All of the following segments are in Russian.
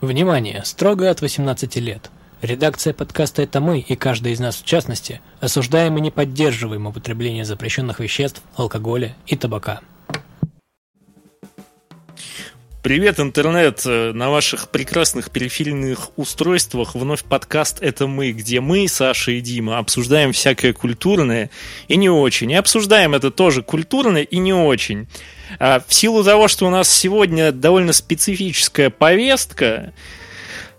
Внимание! Строго от 18 лет. Редакция подкаста «Это мы» и каждый из нас в частности осуждаем и не поддерживаем употребление запрещенных веществ, алкоголя и табака. Привет, интернет! На ваших прекрасных периферийных устройствах вновь подкаст «Это мы», где мы, Саша и Дима, обсуждаем всякое культурное и не очень. И обсуждаем это тоже культурное и не очень. А в силу того, что у нас сегодня довольно специфическая повестка,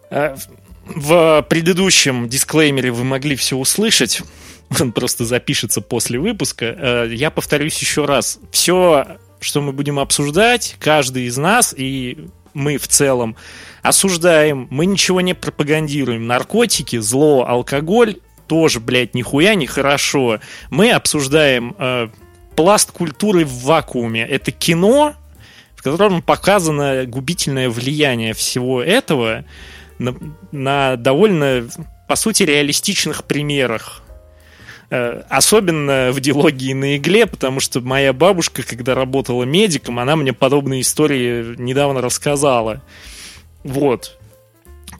а, в предыдущем дисклеймере вы могли все услышать, он просто запишется после выпуска. А, я повторюсь еще раз. Все что мы будем обсуждать, каждый из нас, и мы в целом осуждаем, мы ничего не пропагандируем. Наркотики, зло, алкоголь тоже, блядь, нихуя не хорошо. Мы обсуждаем э, пласт культуры в вакууме. Это кино, в котором показано губительное влияние всего этого на, на довольно, по сути, реалистичных примерах. Э, особенно в диалогии на игле, потому что моя бабушка, когда работала медиком, она мне подобные истории недавно рассказала. Вот.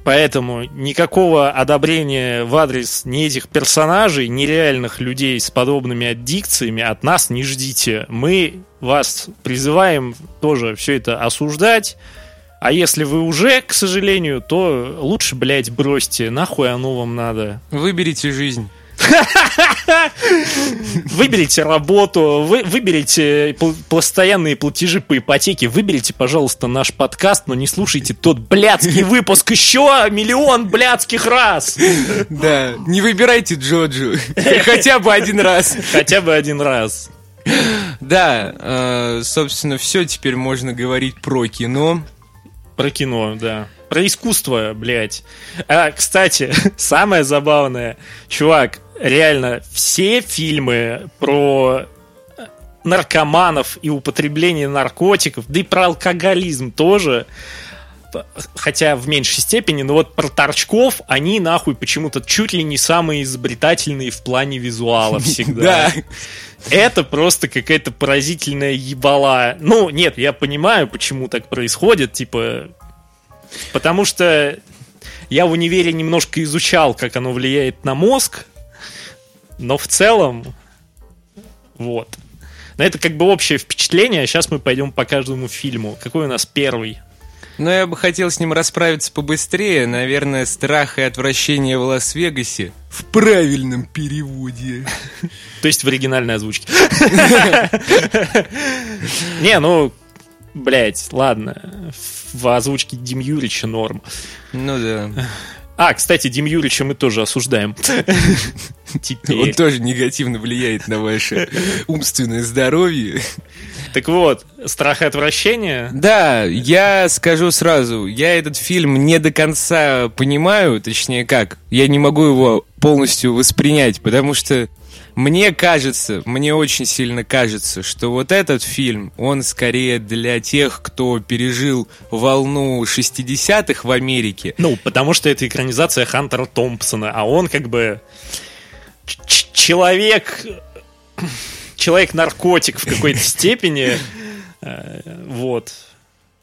Поэтому никакого одобрения в адрес ни этих персонажей, ни реальных людей с подобными аддикциями от нас не ждите. Мы вас призываем тоже все это осуждать. А если вы уже, к сожалению, то лучше, блядь, бросьте. Нахуй оно вам надо. Выберите жизнь. Выберите работу, вы, выберите постоянные платежи по ипотеке, выберите, пожалуйста, наш подкаст, но не слушайте тот блядский выпуск еще миллион блядских раз. Да, не выбирайте Джоджу. Хотя бы один раз. Хотя бы один раз. Да, э, собственно, все теперь можно говорить про кино. Про кино, да про искусство, блядь. А, кстати, самое забавное, чувак, реально, все фильмы про наркоманов и употребление наркотиков, да и про алкоголизм тоже, хотя в меньшей степени, но вот про торчков, они нахуй почему-то чуть ли не самые изобретательные в плане визуала всегда. Да. Это просто какая-то поразительная ебала. Ну, нет, я понимаю, почему так происходит, типа, Потому что я в универе немножко изучал, как оно влияет на мозг, но в целом, вот. Но это как бы общее впечатление, сейчас мы пойдем по каждому фильму. Какой у нас первый? Ну, я бы хотел с ним расправиться побыстрее. Наверное, страх и отвращение в Лас-Вегасе. В правильном переводе. То есть в оригинальной озвучке. Не, ну, блять, ладно в озвучке Дим Юрича норм. Ну да. А, кстати, Дим Юрича мы тоже осуждаем. Он тоже негативно влияет на ваше умственное здоровье. Так вот, страх и отвращение? Да, я скажу сразу, я этот фильм не до конца понимаю, точнее как, я не могу его полностью воспринять, потому что мне кажется, мне очень сильно кажется, что вот этот фильм, он скорее для тех, кто пережил волну 60-х в Америке. Ну, потому что это экранизация Хантера Томпсона, а он как бы человек... Человек-наркотик в какой-то степени. Э, вот.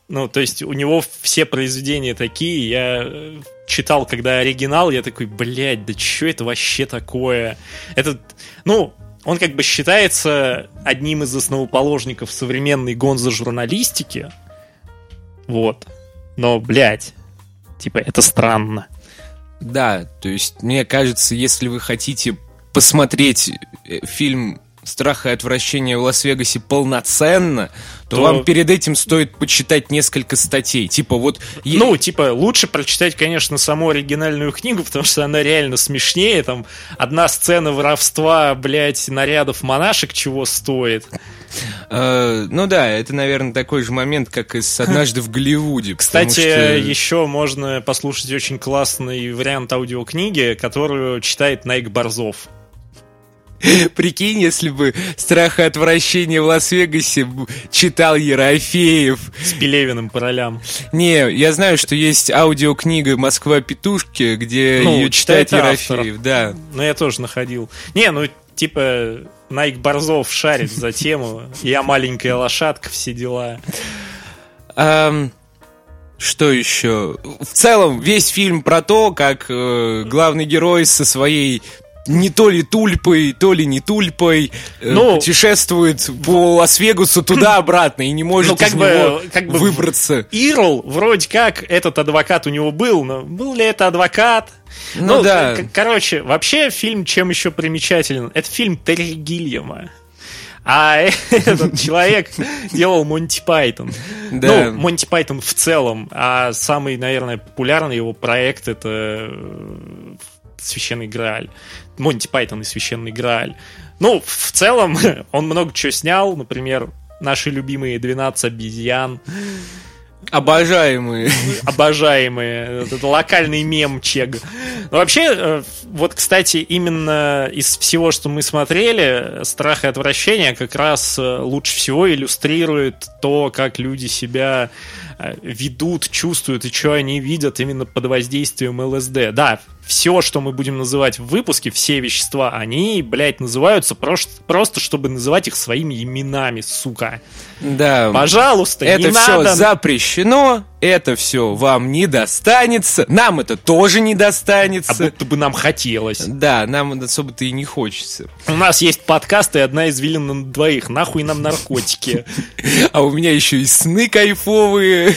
Ну, то есть у него все произведения такие. Я читал, когда оригинал, я такой, блядь, да что это вообще такое? Это, ну, он как бы считается одним из основоположников современной гонзо-журналистики. Вот. Но, блядь, типа, это странно. Да, то есть, мне кажется, если вы хотите посмотреть э, фильм страха и отвращения в Лас-Вегасе полноценно, то, то вам перед этим стоит почитать несколько статей. Типа вот... Ну, типа, лучше прочитать, конечно, саму оригинальную книгу, потому что она реально смешнее. Там одна сцена воровства, блядь, нарядов монашек чего стоит. Uh, ну да, это, наверное, такой же момент, как и с «Однажды в Голливуде». Кстати, еще можно послушать очень классный вариант аудиокниги, которую читает Найк Борзов. Прикинь, если бы страх и отвращение в Лас-Вегасе читал Ерофеев. С Пелевиным по ролям. Не, я знаю, что есть аудиокнига «Москва петушки», где ну, ее читает Ерофеев. Автор. Да. Ну, я тоже находил. Не, ну, типа, Найк Борзов шарит за тему. Я маленькая лошадка, все дела. Um, Что еще? В целом, весь фильм про то, как э, главный герой со своей не то ли тульпой, то ли не тульпой э, Ну, путешествует по Лас-Вегасу туда-обратно и не может Ну, как из бы- него как бы выбраться. Ирл, вроде как, этот адвокат у него был, но был ли это адвокат? Ну да. к- Короче, вообще фильм чем еще примечателен? Это фильм Терри Гильяма. А этот человек делал Монти Пайтон. Да. Ну, Монти Пайтон в целом. А самый, наверное, популярный его проект это э, Священный Грааль. Монти Пайтон и Священный Грааль. Ну, в целом, он много чего снял. Например, наши любимые 12 обезьян. Обожаемые. обожаемые, этот локальный мем Чег. Но вообще, э, вот, кстати, именно из всего, что мы смотрели, страх и отвращение как раз э, лучше всего иллюстрирует то, как люди себя э, ведут, чувствуют и что они видят именно под воздействием ЛСД. Да, все, что мы будем называть в выпуске, все вещества, они, блядь, называются просто, просто чтобы называть их своими именами, сука. Да. Пожалуйста, Это не все надо запрещено, это все вам не достанется, нам это тоже не а достанется. будто бы нам хотелось. Да, нам особо-то и не хочется. У нас есть подкаст и одна извилина на двоих. Нахуй нам наркотики. А у меня еще и сны кайфовые.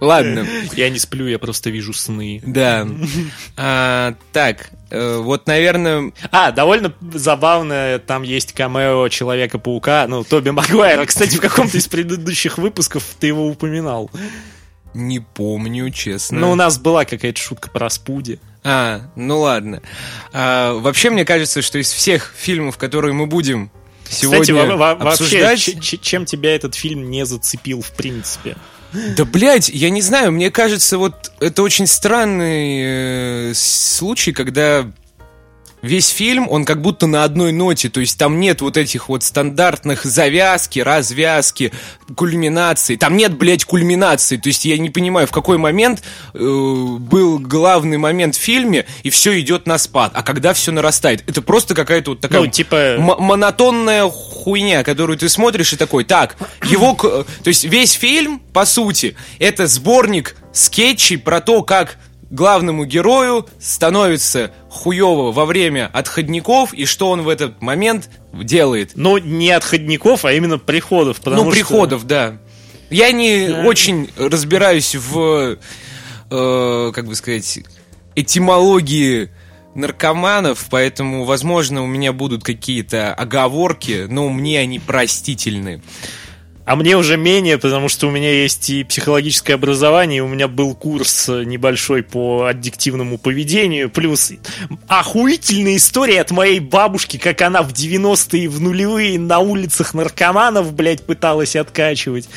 Ладно, Я не сплю, я просто вижу сны. да. А, так, э, вот, наверное, А, довольно забавно, там есть камео Человека-паука, ну, Тоби Магуайра. Кстати, в каком-то из предыдущих выпусков ты его упоминал. не помню, честно. Ну, у нас была какая-то шутка про Спуди. А, ну ладно. А, вообще, мне кажется, что из всех фильмов, которые мы будем сегодня Кстати, вообще, обсуждать... ч- чем тебя этот фильм не зацепил, в принципе? Да, блядь, я не знаю, мне кажется, вот это очень странный э, случай, когда весь фильм, он как будто на одной ноте, то есть там нет вот этих вот стандартных завязки, развязки, кульминации, там нет, блядь, кульминации, то есть я не понимаю, в какой момент э, был главный момент в фильме, и все идет на спад, а когда все нарастает, это просто какая-то вот такая Ну, типа... м- монотонная хуйня, которую ты смотришь и такой, так, его, к- то есть весь фильм, по сути, это сборник скетчей про то, как главному герою становится хуево во время отходников и что он в этот момент делает. Ну, не отходников, а именно приходов. потому ну, что- приходов, да. Я не Да. очень разбираюсь в, э, как бы сказать, этимологии наркоманов, поэтому, возможно, у меня будут какие-то оговорки, но мне они простительны. А мне уже менее, потому что у меня есть и психологическое образование, и у меня был курс э, небольшой по аддиктивному поведению, плюс охуительная история от моей бабушки, как она в 90-е и в нулевые на улицах наркоманов, блядь, пыталась откачивать.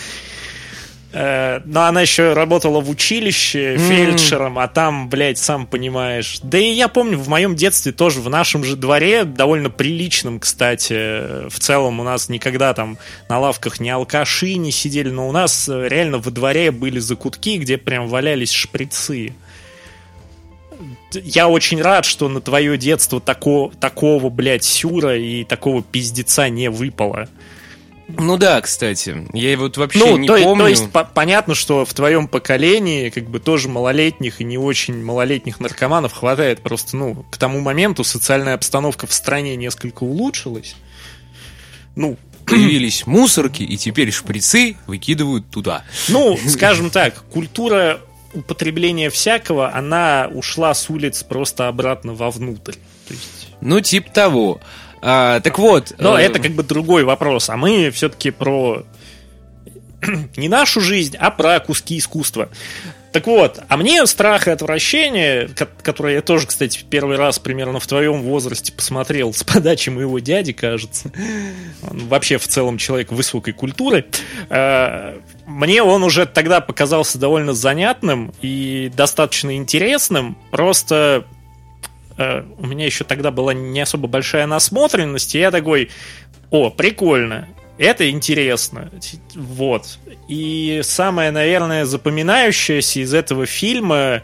Э, Но она еще работала в училище фельдшером, а там, блядь, сам понимаешь. Да и я помню, в моем детстве тоже в нашем же дворе, довольно приличном, кстати, в целом у нас никогда там на лавках ни алкаши не сидели, но у нас э, реально во дворе были закутки, где прям валялись шприцы. Я очень рад, что на твое детство тако, такого, блядь, сюра и такого пиздеца не выпало. Ну да, кстати, я вот вообще Ну, не то, помню. то есть по- понятно, что в твоем поколении как бы тоже малолетних и не очень малолетних наркоманов хватает. Просто, ну, к тому моменту социальная обстановка в стране несколько улучшилась. Ну, Появились мусорки, и теперь шприцы выкидывают туда. ну, скажем так, культура употребления всякого, она ушла с улиц просто обратно вовнутрь. То есть... Ну, типа того. А, так вот. Но э, это как бы другой вопрос. А мы все-таки про не нашу жизнь, а про куски искусства. Так вот, а мне страх и отвращение, ко- которое я тоже, кстати, первый раз примерно в твоем возрасте посмотрел с подачи моего дяди, кажется. Он вообще в целом человек высокой культуры. Э, Мне он уже тогда показался довольно занятным и достаточно интересным. Просто у меня еще тогда была не особо большая насмотренность, и я такой, о, прикольно, это интересно. Вот. И самое, наверное, запоминающееся из этого фильма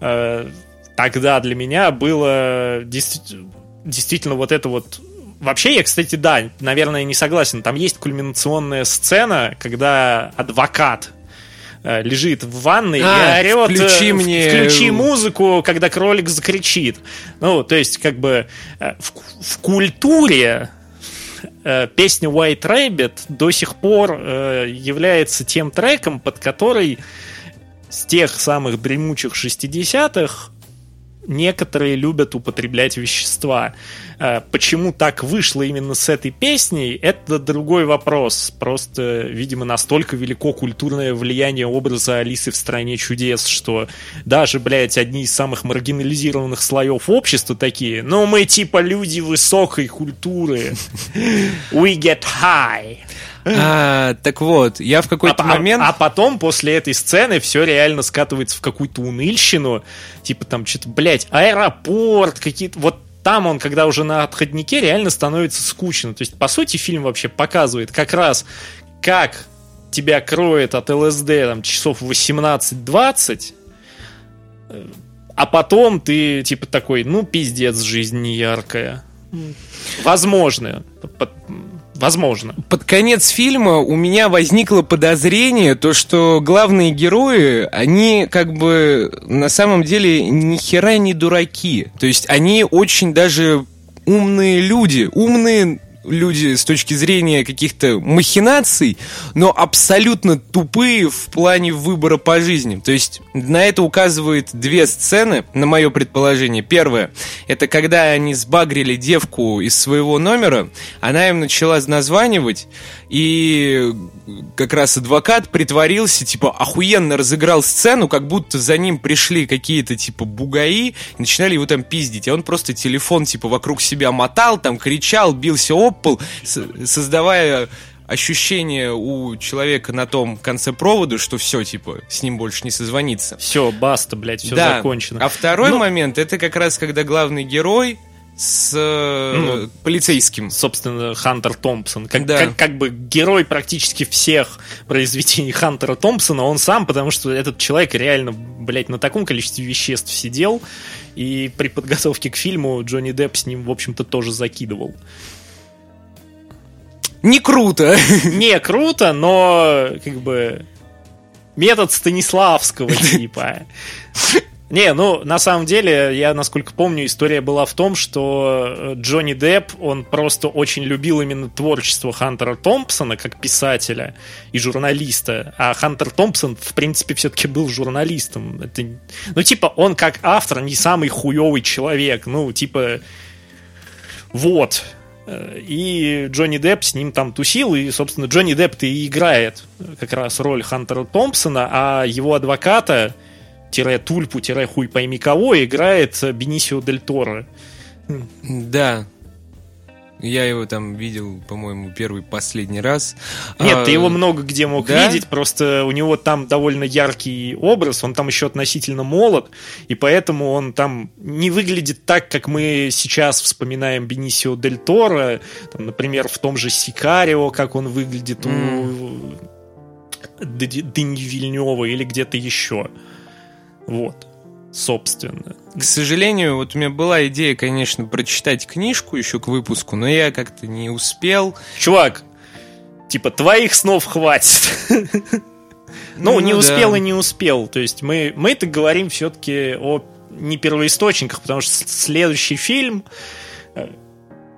э, тогда для меня было действи- действительно вот это вот Вообще, я, кстати, да, наверное, не согласен. Там есть кульминационная сцена, когда адвокат э, лежит в ванной А, и орет включи э, мне- включи музыку, когда кролик закричит. Ну, то есть, как бы э, в, в культуре э, песня White Rabbit до сих пор э, является тем треком, под который с тех самых дремучих 60-х некоторые любят употреблять вещества. Э, Почему так вышло именно с этой песней, это другой вопрос. Просто, видимо, настолько велико культурное влияние образа Алисы в «Стране чудес», что даже, блядь, одни из самых маргинализированных слоев общества такие, ну, мы типа люди высокой культуры. We get high. А, так вот, я в какой-то а, момент... а потом, после этой сцены, все реально скатывается в какую-то уныльщину. Типа там что-то, блядь, аэропорт, какие-то... Вот там он, когда уже на отходнике, реально становится скучно. То есть, по сути, фильм вообще показывает как раз, как тебя кроет от ЛСД там, часов 18-20, э, а потом ты, типа, такой, ну, пиздец, жизнь не яркая. Возможно. Возможно. Под конец фильма у меня возникло подозрение, то что главные герои, они как бы на самом деле ни хера не дураки. То есть они очень даже умные люди, умные люди с точки зрения каких-то махинаций, но абсолютно тупые в плане выбора по жизни. То есть на это указывает две сцены, на мое предположение. Первое, это когда они сбагрили девку из своего номера, она им начала названивать, и как раз адвокат притворился, типа, охуенно разыграл сцену, как будто за ним пришли какие-то, типа, бугаи, начинали его там пиздить. А он просто телефон, типа, вокруг себя мотал, там, кричал, бился об с- создавая ощущение у человека на том конце провода, что все, типа, с ним больше не созвониться. Все, баста, блядь, все Да. закончено. А второй Ну- момент, это как раз когда главный герой с э, Ну, полицейским. собственно, Хантер Томпсон. Как, Да. как, как бы герой практически всех произведений Хантера Томпсона, он сам, потому что этот человек реально, блядь, на таком количестве веществ сидел, и при подготовке к фильму Джонни Депп с ним, в общем-то, тоже закидывал. Не круто. Не круто, но, как бы, метод Станиславского, типа. Не, ну, на самом деле, я, насколько помню, история была в том, что э, Джонни Депп, он просто очень любил именно творчество Хантера Томпсона как писателя и журналиста, а Хантер Томпсон, в принципе, все-таки был журналистом. Это, ну, типа, он как автор не самый хуевый человек, ну, типа, вот. Э, И Джонни Депп с ним там тусил, и, собственно, Джонни Депп-то и играет как раз роль Хантера Томпсона, а его адвоката, тире Тульпу, тире хуй пойми кого, играет Бенисио Дель Торо. Да. Я его там видел, по-моему, первый последний раз. Нет, А, ты его много где мог да? видеть, просто у него там довольно яркий образ, он там еще относительно молод, и поэтому он там не выглядит так, как мы сейчас вспоминаем Бенисио Дель Торо, там, например, в том же Сикарио, как он выглядит у Д- Дени Вильнева или где-то еще. Вот, собственно. К сожалению, вот у меня была идея, конечно, прочитать книжку еще к выпуску, но я как-то не успел. Чувак, типа, твоих снов хватит. Ну, Ну не успел и не успел. То есть мы, мы это говорим все-таки о не первоисточниках, потому что следующий фильм, э,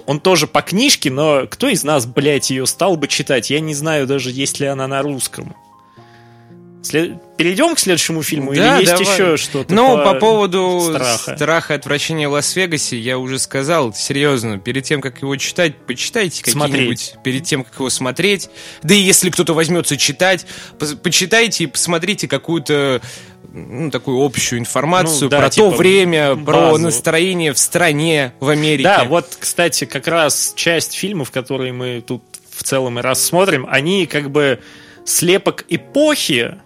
он тоже по книжке, но кто из нас, блядь, ее стал бы читать? Я не знаю даже, есть ли она на русском. След- Перейдем к следующему фильму Да, или есть давай. еще что-то? Ну, по поводу страха? страха и отвращения в Лас-Вегасе, я уже сказал, серьезно, перед тем, как его читать, почитайте какие-нибудь, перед тем, как его смотреть. Да и если кто-то возьмется читать, пос- почитайте и посмотрите какую-то ну, такую общую информацию Ну, да, про типа то время, про базу. настроение в стране, в Америке. Да, вот, кстати, как раз часть фильмов, которые мы тут в целом и рассмотрим, они как бы слепок эпохи,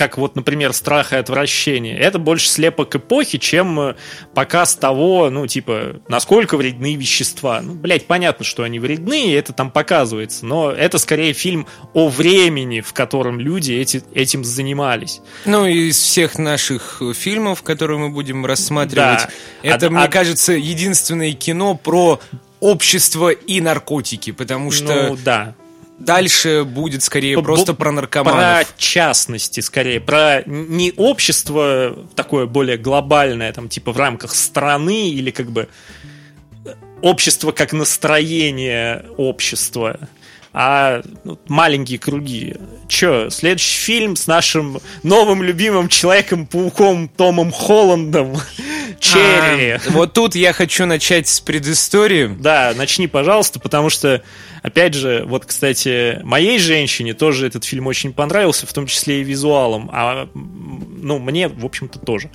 как вот, например, страх и отвращение, это больше слепок эпохи, чем э, показ того, ну, типа, насколько вредны вещества. Ну, блядь, понятно, что они вредны, и это там показывается, но это скорее фильм о времени, в котором люди эти, этим занимались. Ну, из всех наших фильмов, которые мы будем рассматривать, Да. это, А- мне а- кажется, единственное кино про общество и наркотики, потому что... Ну, да. Дальше будет скорее Б- просто про наркоманов. Про частности, скорее, про не общество такое более глобальное, там, типа в рамках страны или как бы общество как настроение общества, а ну, маленькие круги. Че, следующий фильм с нашим новым любимым Человеком-пауком Томом Холландом. Черри. А, вот тут я хочу начать с предыстории. Да, начни, пожалуйста, потому что, опять же, вот, кстати, моей женщине тоже этот фильм очень понравился, в том числе и визуалом, а, ну, мне, в общем-то, тоже.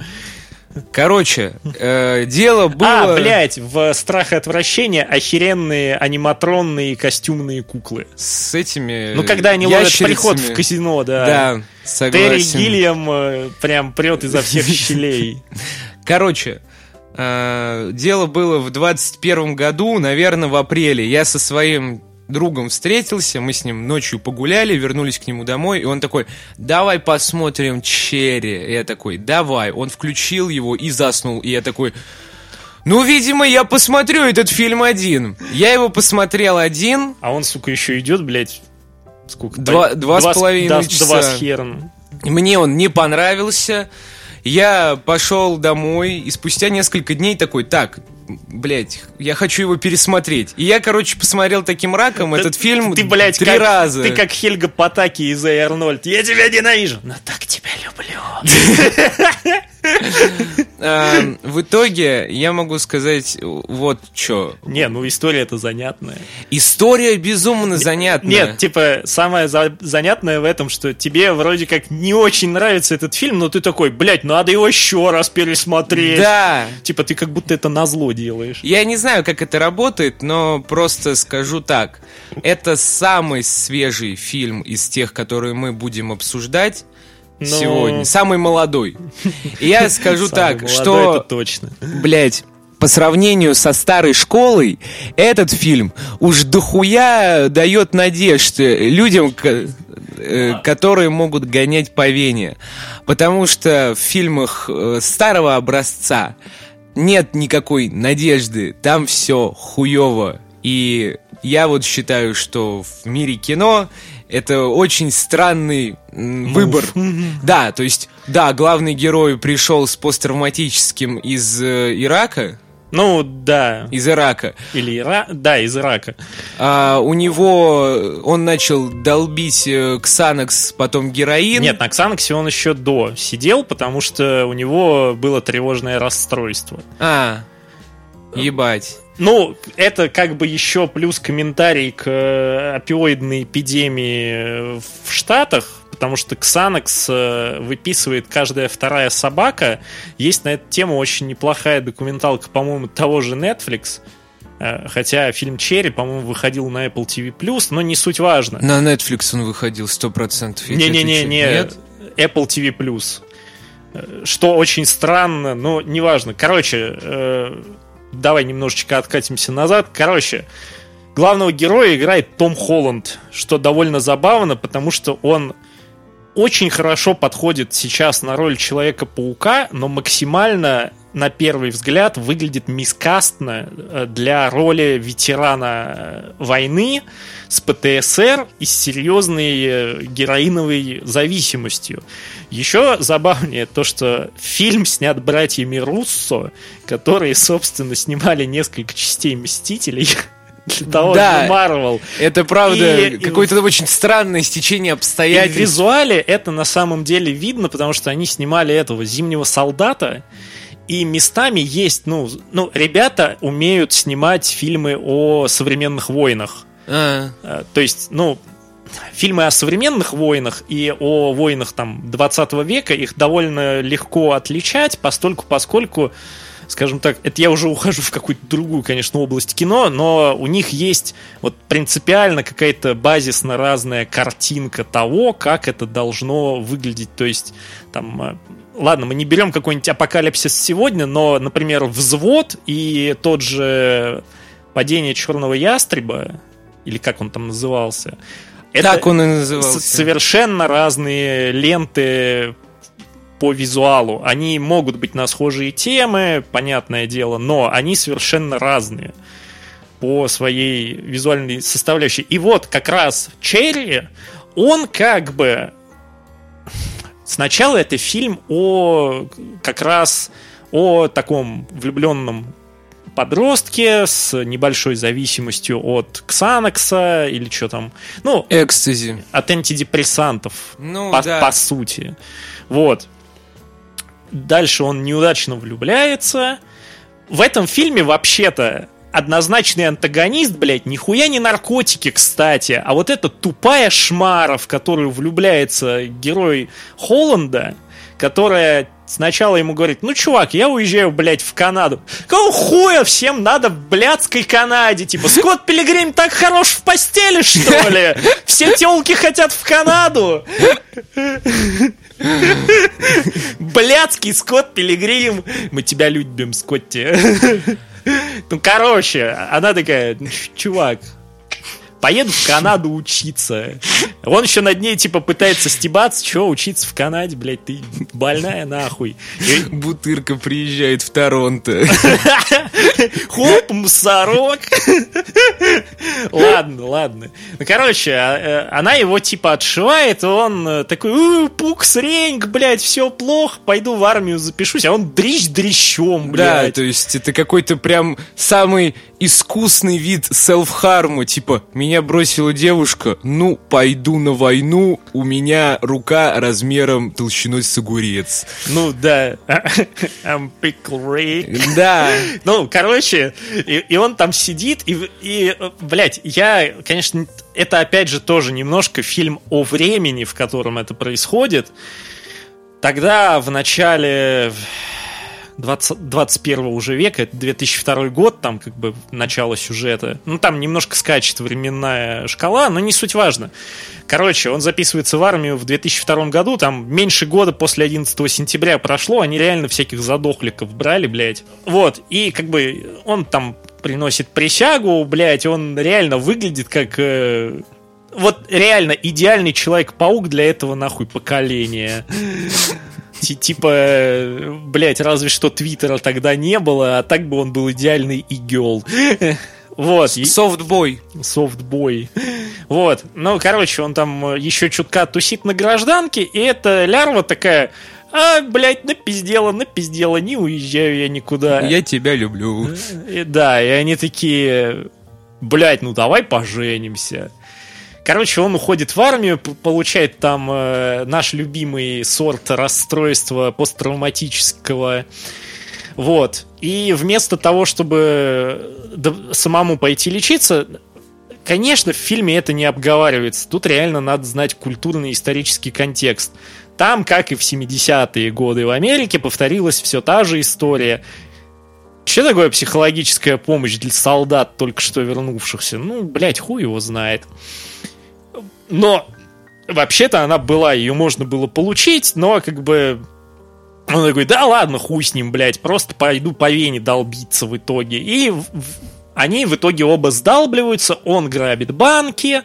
Короче, э, дело было... А, блядь, в «Страх и отвращение» охеренные аниматронные костюмные куклы. С этими Ну, когда они ловят приход в казино, да. Да, Терри согласен. Гильям э, прям прет изо всех щелей. Короче, э, дело было в 21 году, наверное, в апреле. Я со своим другом встретился, мы с ним ночью погуляли, вернулись к нему домой, и он такой, давай посмотрим Черри. И я такой, давай. Он включил его и заснул, и я такой... Ну, видимо, я посмотрю этот фильм один. Я его посмотрел один, А он, сука, еще идет, блядь, сколько? Два- два с половиной да, часа. Два с хером. Мне он не понравился. Я пошел домой и спустя несколько дней такой, так, блять, я хочу его пересмотреть. И я, короче, посмотрел таким раком этот фильм Ты, блядь, три как, раза. Ты как Хельга Потаки из Эй Арнольд. Я тебя ненавижу, но так тебя люблю. А, в итоге я могу сказать вот что. Не, ну история это занятная. История безумно занятная. Нет, типа, самое за- занятное в этом, что тебе вроде как не очень нравится этот фильм, но ты такой, блядь, надо его еще раз пересмотреть. Да. Типа, ты как будто это назло делаешь. Я не знаю, как это работает, но просто скажу так. Это самый свежий фильм из тех, которые мы будем обсуждать Но- сегодня. Самый молодой. И я скажу так, что, Это точно. блядь, по сравнению со старой школой, этот фильм уж дохуя дает надежд людям, ко- э, которые могут гонять по вене. Потому что в фильмах э, старого образца нет никакой надежды, там все хуево. И я вот считаю, что в мире кино это очень странный выбор. Да, то есть, да, главный герой пришел с посттравматическим из э, Ирака, Ну, да. из Ирака. Или Ира... Да, из Ирака. А у него он начал долбить э, Ксанакс, потом героин. Нет, на Ксанаксе он еще до сидел, потому что у него было тревожное расстройство. А, ебать. Ну, это как бы еще плюс комментарий к э, опиоидной эпидемии в Штатах, потому что Ксанакс э, выписывает каждая вторая собака. Есть на эту тему очень неплохая документалка, по-моему, того же Netflix. Э, Хотя фильм Черри, по-моему, выходил на Apple TV+, но не суть важно. На Netflix он выходил 100%. Я тебе Не-не-не, не? Apple TV+. Э, Что очень странно, но неважно. Короче, э, давай немножечко откатимся назад. Короче, главного героя играет Том Холланд, что довольно забавно, потому что он очень хорошо подходит сейчас на роль Человека-паука, но максимально на первый взгляд выглядит мискастно э, для роли ветерана э, войны с ПТСР и с серьезной э, героиновой зависимостью. Еще забавнее то, что фильм снят братьями Руссо, которые, собственно, снимали несколько частей «Мстителей» для того Да. же Марвел. Это правда какое-то очень странное стечение И в обстоятельств. визуале это на самом деле видно, потому что они снимали этого зимнего солдата. И местами есть, ну, ну, ребята умеют снимать фильмы о современных войнах. А, Э, То есть, ну, фильмы о современных войнах и о войнах там 20 века, их довольно легко отличать, постольку, поскольку, скажем так, это я уже ухожу в какую-то другую, конечно, область кино, но у них есть вот принципиально какая-то базисно разная картинка того, как это должно выглядеть. То есть, там, э, ладно, мы не берем какой-нибудь апокалипсис сегодня, но, например, взвод и тот же падение черного ястреба, или как он там назывался, так он и назывался. совершенно разные ленты по визуалу. Они могут быть на схожие темы, понятное дело, но они совершенно разные. по своей визуальной составляющей. И вот как раз Черри, он как бы... Сначала это фильм о как раз о таком влюбленном подростке с небольшой зависимостью от Ксанокса или что там. Ну, Экстази. От антидепрессантов, ну, по, да. по сути. Вот. Дальше он неудачно влюбляется. В этом фильме вообще-то однозначный антагонист, блядь, нихуя не наркотики, кстати, а вот эта тупая шмара, в которую влюбляется герой Холланда, которая сначала ему говорит, ну, чувак, я уезжаю, блядь, в Канаду. Какого хуя всем надо в блядской Канаде? Типа, Скотт Пилигрим так хорош в постели, что ли? Все телки хотят в Канаду. Блядский Скотт Пилигрим. Мы тебя любим, Скотти. Ну, короче, она такая, «Ну, чувак, поеду в Канаду учиться. Он еще над ней, типа, пытается стебаться, что учиться в Канаде, блядь, ты больная нахуй. И- Бутырка приезжает в Торонто. Хоп, мусорок. Ладно, ладно. Ну, короче, а, э, она его, типа, отшивает, и он э, такой, «У, пукс, ренг, блядь, все плохо, пойду в армию запишусь, а он дрищ дрищом, Да, блядь. то есть это какой-то прям самый искусный вид селф-харма, типа, меня бросила девушка, ну, пойду на войну, у меня рука размером толщиной с огурец. Ну, да. I'm pickle Rick. Да, Ну, короче, и, и он там сидит, и, и, блядь, я, конечно, это опять же тоже немножко фильм о времени, в котором это происходит. Тогда, в начале 20, 21 уже века, это 2002 год, там как бы начало сюжета. Ну, там немножко скачет временная шкала, но не суть важно. Короче, он записывается в армию в 2002 году, там меньше года после 11 сентября прошло, они реально всяких задохликов брали, блядь. Вот, и как бы он там приносит присягу, блядь, он реально выглядит как... э, вот реально идеальный Человек-паук для этого нахуй поколения. Ти- Типа, э, блядь, разве что Твиттера тогда не было, а так бы он был идеальный игел. Вот. софтбой. софтбой. Вот. Ну, короче, он там э, еще чутка тусит на гражданке, и эта лярва такая, а, блядь, напиздела, напиздела, не уезжаю я никуда. Я тебя люблю. И да, и они такие, блядь, ну давай поженимся. Короче, он уходит в армию, получает там э, наш любимый сорт расстройства посттравматического. Вот. И вместо того, чтобы э, самому пойти лечиться, конечно, в фильме это не обговаривается. Тут реально надо знать культурный исторический контекст. Там, как и в 70-е годы в Америке, повторилась все та же история. Что такое психологическая помощь для солдат, только что вернувшихся? Ну, блядь, хуй его знает. Но вообще-то она была, ее можно было получить, но как бы он такой, да ладно, хуй с ним, блядь, просто пойду по вене долбиться в итоге. И они в итоге оба сдалбливаются, он грабит банки,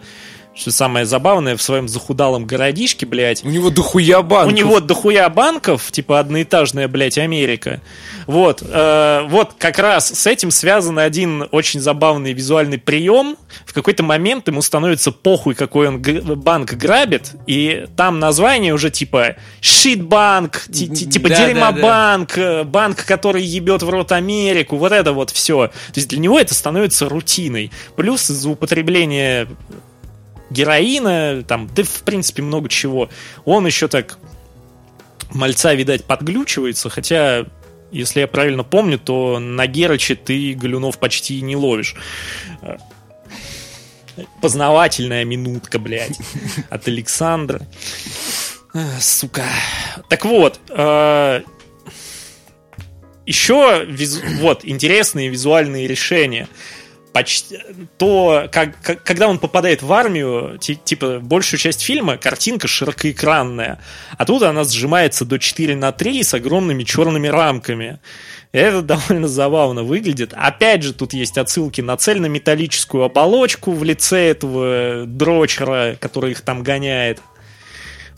что самое забавное, в своем захудалом городишке, блядь, У него дохуя банков. у него дохуя банков, типа одноэтажная, блядь, Америка. Вот, э, вот как раз с этим связан один очень забавный визуальный прием. В какой-то момент ему становится похуй, какой он банк грабит, и там название уже типа «Шитбанк», ти- ти- типа Да, да, «Дерьмобанк», э, банк, который ебет в рот Америку, вот это вот все. То есть для него это становится рутиной. Плюс из-за употребления героина, там, да в принципе много чего. Он еще так мальца, видать, подглючивается, хотя, если я правильно помню, то на Гераче ты галюнов почти не ловишь. Познавательная минутка, блядь, от Александра. Э, Сука. Так вот, э, еще визу- вот интересные визуальные решения. Почти то, как, как- когда он попадает в армию, ти- типа большую часть фильма картинка широкоэкранная, а тут она сжимается до 4 на 3 с огромными черными рамками. Это довольно забавно выглядит. Опять же, тут есть отсылки на цельнометаллическую оболочку в лице этого дрочера, который их там гоняет.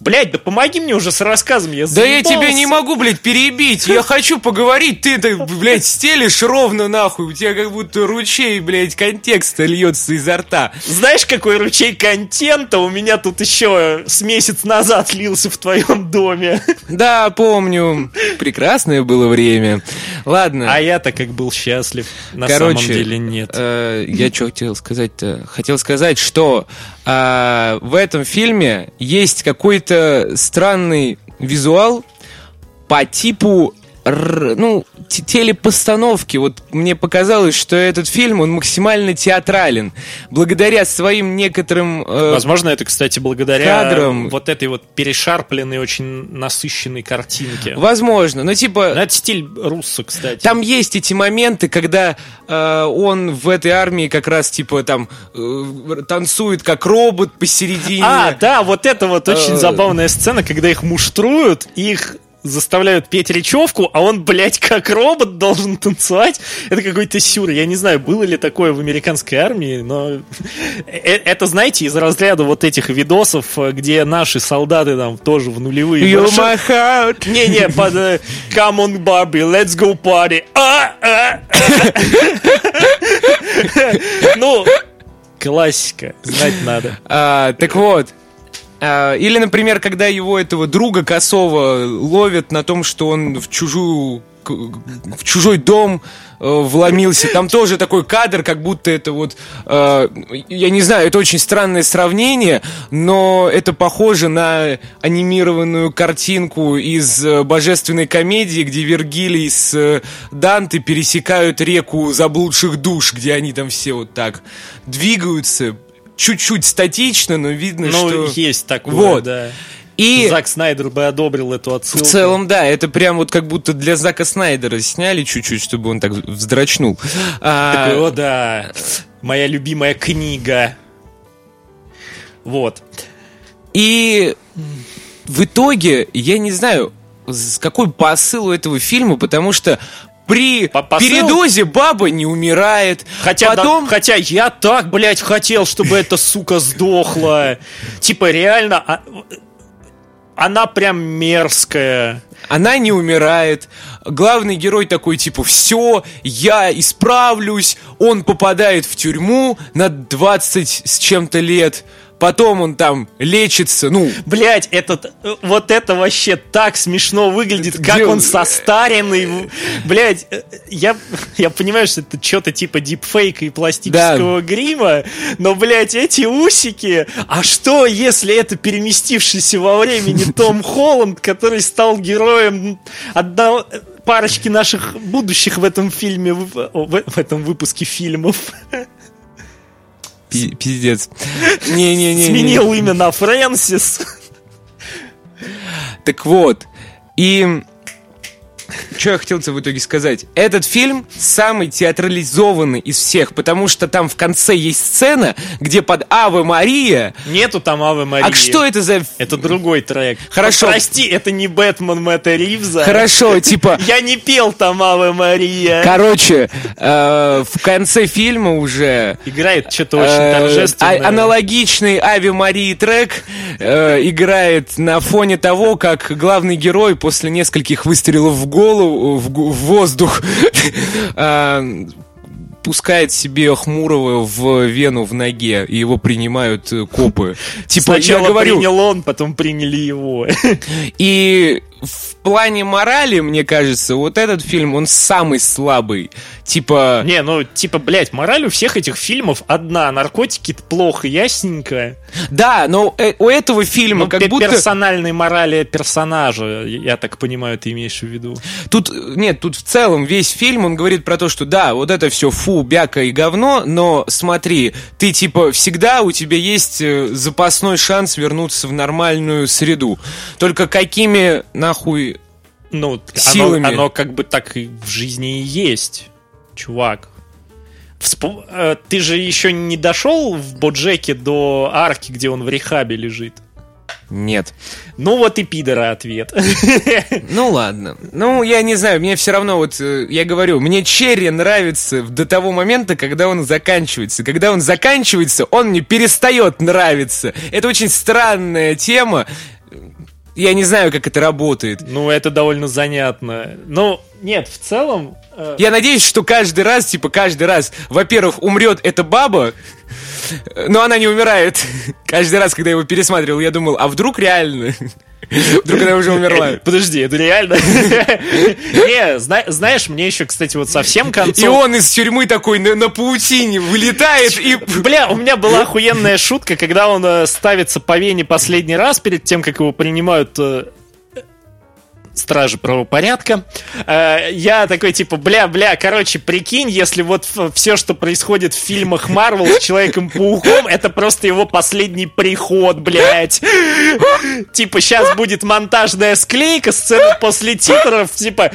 Блять, да помоги мне уже с рассказом, я Да я заебался. тебя не могу, блядь, перебить. Я хочу поговорить, ты, ты, блядь, стелишь ровно нахуй. У тебя как будто ручей, блядь, контекста льется изо рта. Знаешь, какой ручей контента у меня тут еще с месяц назад лился в твоем доме? Да, помню. Прекрасное было время. Ладно. А я-то как был счастлив. На Короче, самом деле нет. э, я что хотел сказать-то? Хотел сказать, что а, в этом фильме есть какой-то странный визуал по типу ну, телепостановки. Вот мне показалось, что этот фильм, он максимально театрален. Благодаря своим некоторым... э, Возможно, это, кстати, благодаря кадрам. вот этой вот перешарпленной, очень насыщенной картинке. возможно, но типа... Ну, Это стиль Руссо, кстати. Там есть эти моменты, когда э, он в этой армии как раз типа там э, танцует как робот посередине. А, да, вот это вот очень Э. забавная сцена, когда их муштруют, их заставляют петь речевку, а он, блядь, как робот должен танцевать. Это какой-то сюр. Я не знаю, было ли такое в американской армии, но э- это, знаете, из разряда вот этих видосов, э, где наши солдаты там тоже в нулевые. You марши- my heart. Не-не, под э, Come on, Barbie, let's go party. А, а. Ну, классика, знать надо. А, так вот. А, или, например, когда его этого друга косого ловят на том, что он в чужую в чужой дом э, вломился. Там тоже такой кадр, как будто это вот, э, я не знаю, это очень странное сравнение, но это похоже на анимированную картинку из э, божественной комедии, где Вергилий с э, Данте пересекают реку заблудших душ, где они там все вот так двигаются, чуть-чуть статично, но видно, Ну, что... есть такое, Вот. да. И Зак Снайдер бы одобрил эту в отсылку. целом, да, это прям вот как будто для Зака Снайдера сняли чуть-чуть, чтобы он так вздрачнул. А, Такой, о да, моя любимая книга. Вот. И в итоге, я не знаю, какой посыл у этого фильма, потому что при По- посыл? передозе баба не умирает. Хотя, да- потом... хотя я так, блядь, хотел, чтобы эта сука сдохла. Типа, реально, а- она прям мерзкая. Она не умирает. Главный герой такой, типа, все, я исправлюсь. Он попадает в тюрьму на 20 с чем-то лет. Потом он там лечится, ну, Блять, этот, э, вот это вообще так смешно выглядит, как Где он состаренный. Блять, я, я понимаю, что это что-то типа дипфейка и пластического грима, но, блять, эти усики, а что, если это переместившийся во времени Том Холланд, который стал героем одного парочки наших будущих в этом фильме, в- в этом выпуске фильмов. Пи- пиздец. Не-не-не. Сменил имя на Фрэнсис. Так вот, и что я хотел-то в итоге сказать? Этот фильм самый театрализованный из всех, потому что там в конце есть сцена, где под Аве Мария... Нету там Авы Марии. А что это за... Это другой трек. Хорошо. Прости, это не Бэтмен Мэтта Ривза. Хорошо, типа... Я не пел там Аве Мария. Короче, э, в конце фильма уже Играет что-то очень э, торжественное. а- аналогичный Ави Марии трек э, играет на фоне того, как главный герой после нескольких выстрелов в голову, в, гу- в воздух, э, пускает себе Хмурого в вену в ноге, и его принимают э, копы. Типа, Сначала я говорю, принял он, потом приняли его. и в плане морали, мне кажется, вот этот фильм, он самый слабый. Типа... Не, ну, типа, блядь, мораль у всех этих фильмов одна. Наркотики плохо, ясненько. Да, но э, у этого фильма Ну, как будто... персональной морали персонажа, я так понимаю, ты имеешь в виду. Тут, нет, тут в целом весь фильм, он говорит про то, что да, вот это все фу, бяка и говно, но смотри, ты типа всегда у тебя есть э, запасной шанс вернуться в нормальную среду. Только какими нахуй... Ну, Силами. Оно, оно как бы так и в жизни и есть, чувак. Вспо- э, Ты же еще не дошел в Боджеке до арки, где он в рехабе лежит. Нет. Ну вот и пидора ответ. Ну ладно. Ну, я не знаю, мне все равно, вот, э, я говорю, мне Черри нравится до того момента, когда он заканчивается. Когда он заканчивается, он мне перестает нравиться. Это очень странная тема. Я не знаю, как это работает. Ну, это довольно занятно. Ну, нет, в целом... Э... Я надеюсь, что каждый раз, типа, каждый раз, во-первых, умрет эта баба, но она не умирает. Каждый раз, когда я его пересматривал, я думал, а вдруг реально? Вдруг она уже умерла. Подожди, это реально? Не, знаешь, мне еще, кстати, вот совсем концом... И он из тюрьмы такой на паутине вылетает и... Бля, у меня была охуенная шутка, когда он э, ставится по вене последний раз перед тем, как его принимают э, стражи правопорядка. Э, я такой, типа, бля-бля, короче, прикинь, если вот все, что происходит в фильмах Марвел с Человеком-пауком, это просто его последний приход, блядь. Типа, сейчас будет монтажная склейка, сцена после титров, типа,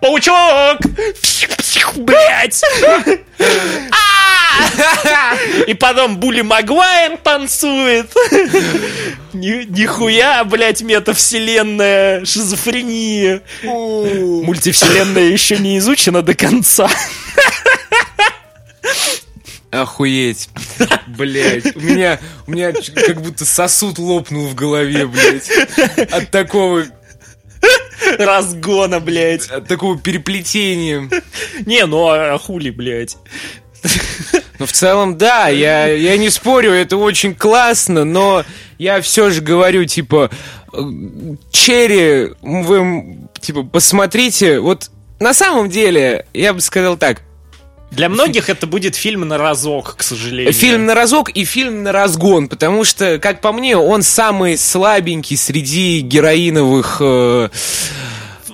паучок! Блядь! И потом Були Магуайр танцует. Нихуя, блядь, метавселенная, шизофрения. Мультивселенная еще не изучена до конца. Охуеть. Блять. У меня, у меня как будто сосуд лопнул в голове, блять. От такого разгона, блядь. От такого переплетения. Не, ну а хули, блядь. Ну, в целом, да, я, я не спорю, это очень классно, но я все же говорю, типа, Черри, вы, типа, посмотрите, вот на самом деле, я бы сказал так, для многих это будет фильм на разок, к сожалению. Фильм на разок и фильм на разгон, потому что, как по мне, он самый слабенький среди героиновых э,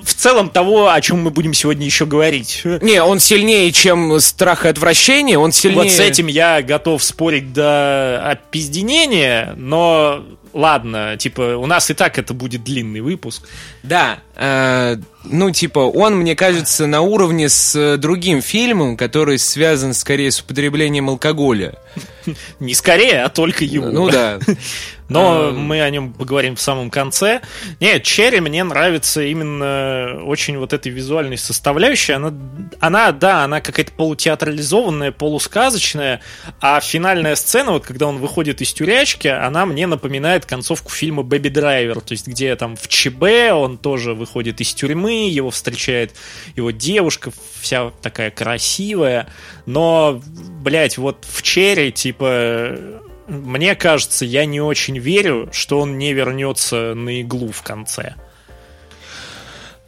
в целом того, о чем мы будем сегодня еще говорить. Не, он сильнее, чем страх и отвращение, он сильнее... Вот с этим я готов спорить до опизденения, но ладно, типа, у нас и так это будет длинный выпуск. Да, э, ну, типа, он, мне кажется, на уровне с другим фильмом, который связан скорее с употреблением алкоголя. Не скорее, а только его. Ну да. Но а... мы о нем поговорим в самом конце. Нет, Черри мне нравится именно очень вот этой визуальной составляющей. Она, она да, она какая-то полутеатрализованная, полусказочная, а финальная сцена, вот когда он выходит из тюрячки, она мне напоминает концовку фильма «Бэби Драйвер», то есть где там в ЧБ он тоже выходит из тюрьмы, его встречает его девушка, вся такая красивая, но, блядь, вот в Черри, типа, мне кажется, я не очень верю, что он не вернется на иглу в конце.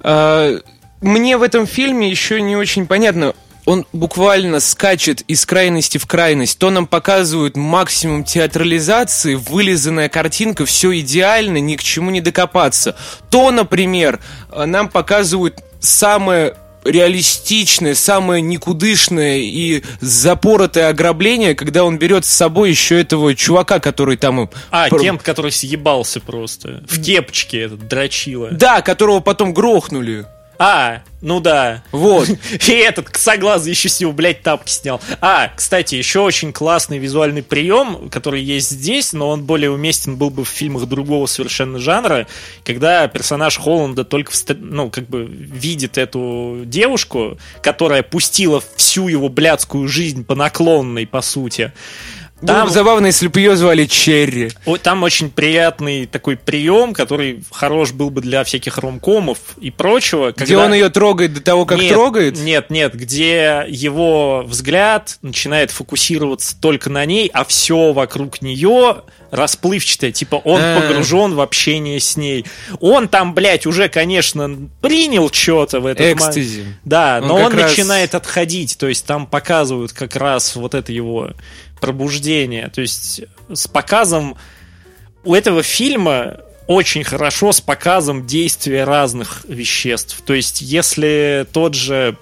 А, мне в этом фильме еще не очень понятно. Он буквально скачет из крайности в крайность. То нам показывают максимум театрализации, вылизанная картинка, все идеально, ни к чему не докопаться. То, например, нам показывают самое реалистичное, самое никудышное и запоротое ограбление, когда он берет с собой еще этого чувака, который там... А, про... Кент, который съебался просто. В кепочке этот, дрочила. Да, которого потом грохнули. А, ну да. Вот. И этот косоглазый еще с него, блядь, тапки снял. А, кстати, еще очень классный визуальный прием, который есть здесь, но он более уместен был бы в фильмах другого совершенно жанра, когда персонаж Холланда только, ну, как бы видит эту девушку, которая пустила всю его блядскую жизнь по наклонной, по сути. Там... Было бы забавно, если бы ее звали Черри. Там очень приятный такой прием, который хорош был бы для всяких ромкомов и прочего. Когда... Где он ее трогает до того, как нет, трогает? Нет, нет, где его взгляд начинает фокусироваться только на ней, а все вокруг нее расплывчатое, типа он А-а-а. погружен в общение с ней. Он там, блядь, уже, конечно, принял что-то в этом Экстази. Да, он но он раз... начинает отходить, то есть там показывают как раз вот это его пробуждение. То есть с показом у этого фильма очень хорошо с показом действия разных веществ. То есть, если тот же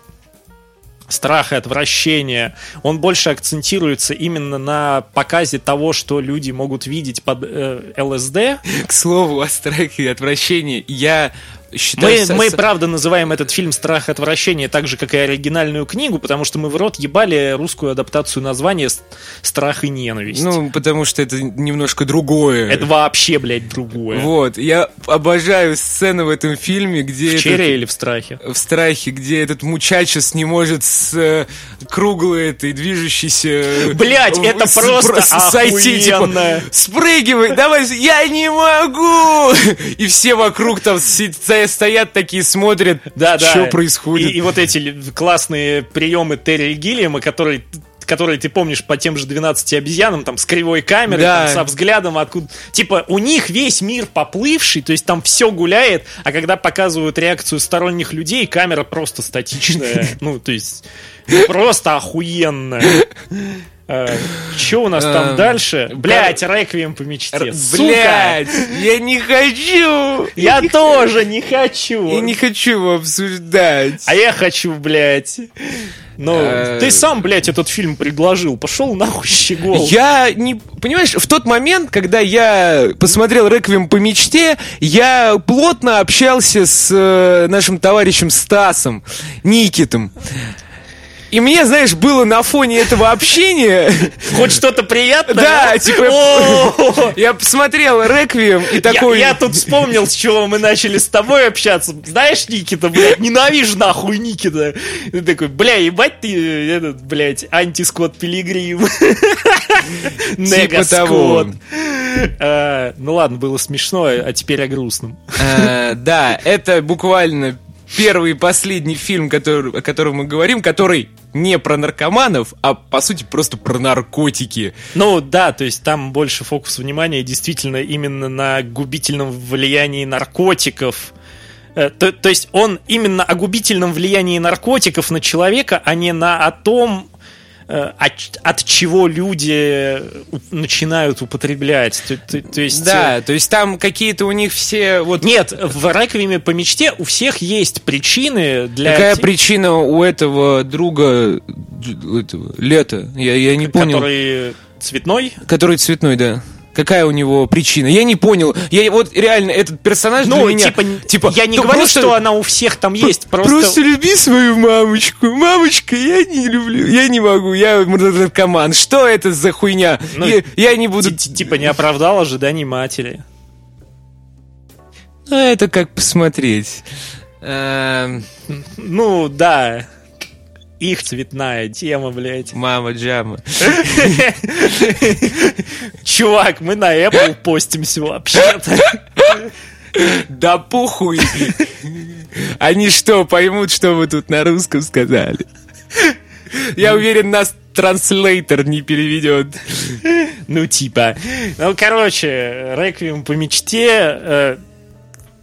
страх и отвращение, он больше акцентируется именно на показе того, что люди могут видеть под э, ЛСД. К слову о страхе и отвращении, я считаю... Мы, мы, правда, называем этот фильм «Страх и отвращение» так же, как и оригинальную книгу, потому что мы в рот ебали русскую адаптацию названия «Страх и ненависть». Ну, потому что это немножко другое. Это вообще, блядь, другое. Вот, я обожаю сцену в этом фильме, где... В этот- «Чере» или в «Страхе»? в страхе, где этот мучачес не может с э, круглой этой движущейся... Блядь, в- это с- просто про- сойти, типа, спрыгивай, давай, я не могу! И все вокруг там си- стоя- стоят такие, смотрят, Да, да. что происходит. И, и вот эти классные приемы Терри Гиллиама, которые которые ты помнишь по тем же 12 обезьянам, там, с кривой камерой, Да. там, со взглядом, откуда... Типа, у них весь мир поплывший, то есть там все гуляет, а когда показывают реакцию сторонних людей, камера просто статичная. Ну, то есть, просто охуенная. Че у нас там Эм, дальше? Блять, реквием по мечте. Блять, я не хочу! Я тоже не хочу! Я не хочу его обсуждать. А я хочу, блядь. Ну, Э, ты сам, блядь, этот фильм предложил. Пошел нахуй, щегол. Я не... Понимаешь, в тот момент, когда я посмотрел «Реквием по мечте», я плотно общался с э, нашим товарищем Стасом Никитом. И мне, знаешь, было на фоне этого общения... Хоть что-то приятное? Да, типа... Я посмотрел «Реквием» и такой... я тут вспомнил, с чего мы начали с тобой общаться. Знаешь, Никита, блядь, ненавижу нахуй Никита. Ты такой, бля, ебать ты, этот, блядь, антискот Пилигрим. Типа того. Негаскот. А, Ну ладно, было смешно, а теперь о грустном. Э, Да, это буквально первый и последний фильм, который, о котором мы говорим, который не про наркоманов, а по сути просто про наркотики. Ну да, то есть там больше фокус внимания действительно именно на губительном влиянии наркотиков. Э, То, то есть он именно о губительном влиянии наркотиков на человека, а не на о том, от, от чего люди у- начинают употреблять. То, то- то есть, Да, э, то есть там какие-то у них все вот Нет, в «Реквиеме по мечте» у всех есть причины для... Какая причина у этого друга этого, лета? Я, я не понял. Который цветной? Который цветной, да. Какая у него причина? Я не понял. Я вот реально этот персонаж Ну, для меня, типа, я не ну, говорю, просто- что она у всех там есть, просто... Просто люби свою мамочку. Мамочка, я не люблю. Я не могу. Я наркоман. Что это за хуйня? Ну, я, я не буду... Ти- ти- Типа не оправдал ожиданий матери. Ну, это как посмотреть. Эм, Ну, да. Их цветная тема, блядь. Мама Джама. Чувак, мы на Apple постимся вообще-то. Да похуй. Они что, поймут, что вы тут на русском сказали? Я уверен, нас транслейтер не переведет. Ну, типа. Ну, короче, Реквием по мечте э,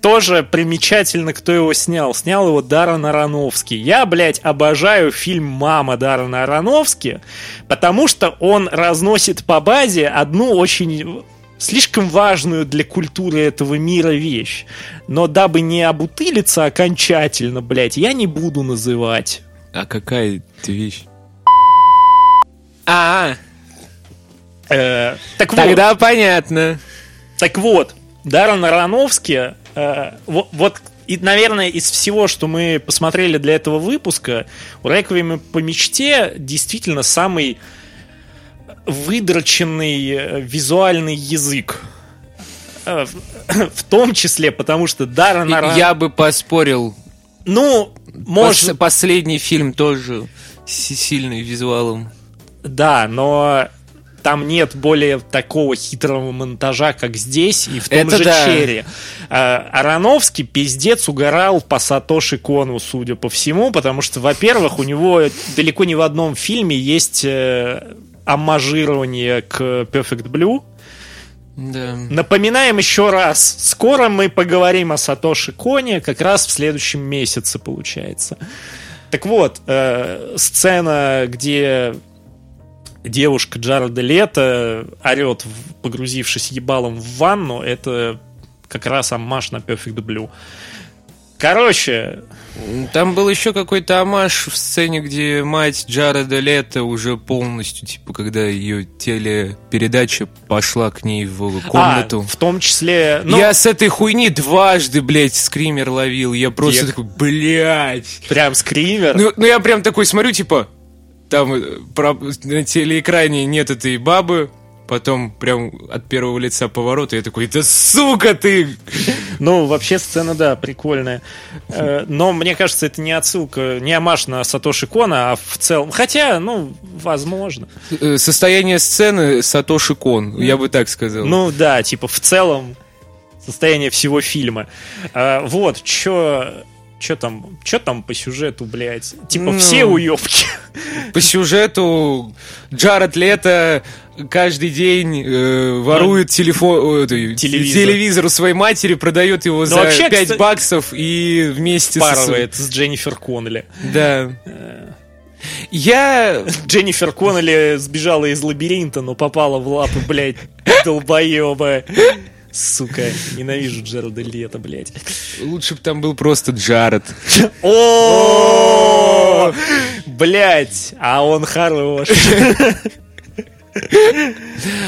тоже примечательно, кто его снял. Снял его Даррен Аронофский. Я, блядь, обожаю фильм «Мама» Даррена Аронофски, потому что он разносит по базе одну очень слишком важную для культуры этого мира вещь. Но дабы не обутылиться окончательно, блядь, я не буду называть. А какая это вещь? А, Э, так вот. тогда понятно. Так вот, Даррен Аронофски, э, вот, вот и, наверное, из всего, что мы посмотрели для этого выпуска, у Реквиема по мечте действительно самый выдроченный э, визуальный язык. Э, В, том числе, потому что Даррен Арон... Я бы поспорил. Ну, может... Пос- Последний фильм тоже с сильным визуалом. Да, но там нет более такого хитрого монтажа, как здесь и в том Это же да. Черри. А, Ароновский пиздец угорал по Сатоши Кону, судя по всему, потому что, во-первых, у него далеко не в одном фильме есть э, оммажирование к Perfect Blue. Да. Напоминаем еще раз, скоро мы поговорим о Сатоши Коне, как раз в следующем месяце, получается. Так вот, э, сцена, где девушка Джареда Лето орет, погрузившись ебалом в ванну, это как раз аммаж на Perfect Blue. Короче, Там был еще какой-то амаш в сцене, где мать Джареда Лето уже полностью, типа, когда ее телепередача пошла к ней в комнату. а, в том числе... Ну, я с этой хуйни дважды, блядь, скример ловил. Я просто Дек. такой, блядь. прям скример. Ну, ну я прям такой смотрю, типа, там э, на телеэкране нет этой бабы, потом прям от первого лица поворота, я такой, да сука ты! Ну, вообще сцена, да, прикольная. Э, Но мне кажется, это не отсылка, не амаш на Сатоши Кона, а в целом... Хотя, ну, возможно. Э, Состояние сцены Сатоши Кон, я бы так сказал. Ну, да, типа, в целом состояние всего фильма. Вот, чё... Чё там, чё там по сюжету, блядь? Типа, Ну. все уёбки. По сюжету Джаред Лето каждый день э, ворует телефон, э, Телевизор. телевизор у своей матери, продает его за вообще, 5 кстати, баксов и вместе со Парывает с Дженнифер Коннелли. Да. Я Дженнифер Коннелли сбежала из лабиринта, но попала в лапы, блядь, долбоеба. Сука, ненавижу Джеральда Лето, блядь. лучше бы там был просто Джаред. О, блядь, а он хорош.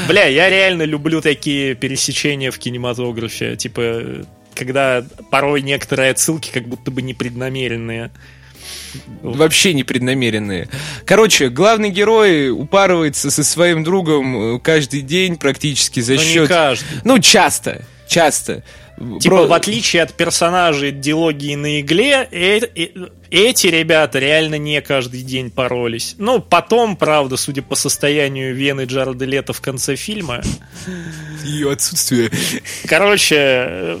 Бля, я реально люблю такие пересечения в кинематографе. Типа, когда порой некоторые отсылки как будто бы непреднамеренные. Вообще непреднамеренные. Короче, главный герой упарывается со своим другом э, каждый день практически за Но не счет... Ну, часто, часто. Типа, Про- в отличие от персонажей дилогии на игле, э- э- эти ребята реально не каждый день поролись. Ну, потом, правда, судя по состоянию Вены Джареда Лето в конце фильма, Ее отсутствие. короче,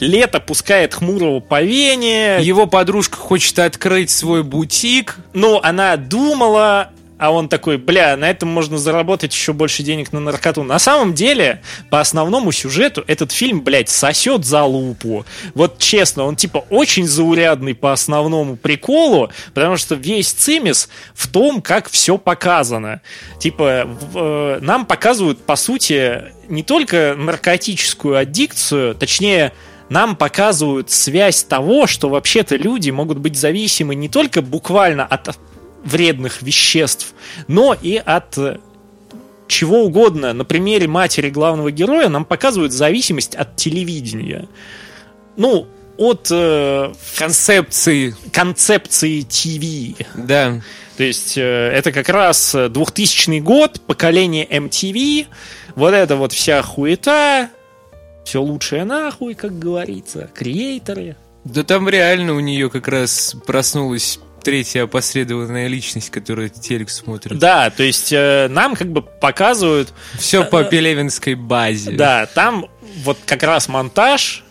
Лето пускает хмурого по Вене, Его подружка хочет открыть свой бутик. ну, она думала, а он такой, бля, на этом можно заработать еще больше денег на наркоту. На самом деле, по основному сюжету, этот фильм, блядь, сосет за лупу. Вот честно, он типа очень заурядный по основному приколу, потому что весь цимис в том, как все показано. Типа, э, нам показывают, по сути, не только наркотическую аддикцию, точнее, нам показывают связь того, что вообще-то люди могут быть зависимы не только буквально от вредных веществ, но и от э, чего угодно. На примере матери главного героя нам показывают зависимость от телевидения. Ну, от э, Концепции. концепции ТВ. Да. То есть э, это как раз э, 2000 год, поколение MTV, вот это вот вся хуета, все лучшее нахуй, как говорится, креаторы. Да там реально у нее как раз проснулась третья опосредованная личность, которая телек смотрит. Да, то есть э, нам как бы показывают, Все по пелевинской базе. да, там вот как раз монтаж,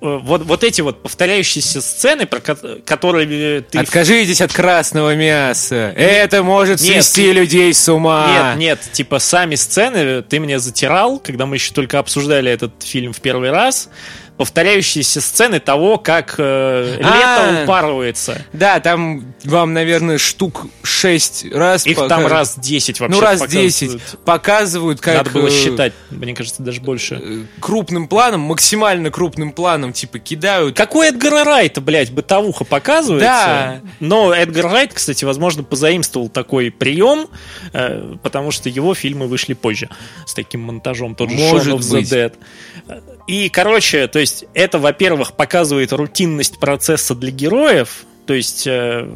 э, вот, вот эти вот повторяющиеся сцены, про ко- которые ты... Откажитесь от красного мяса. Это может Нет. свести людей с ума. Нет, нет, типа сами сцены ты мне затирал, когда мы еще только обсуждали этот фильм в первый раз. Повторяющиеся сцены того, как э, лето А. упарывается. Да, там вам, наверное, штук 6 раз Их пока- там раз 10 вообще Ну, раз показывают. 10 показывают, как Надо было э, считать, мне кажется, даже больше. э, крупным планом, максимально крупным планом, типа, кидают. Какой Эдгар Райта, блядь, бытовуха показывается. Да. Но Эдгар Райт, кстати, возможно, позаимствовал такой прием, э, потому что его фильмы вышли позже с таким монтажом. Тот же Может Shaun of the быть. Dead. И, короче, то есть это, во-первых, показывает рутинность процесса для героев, то есть э,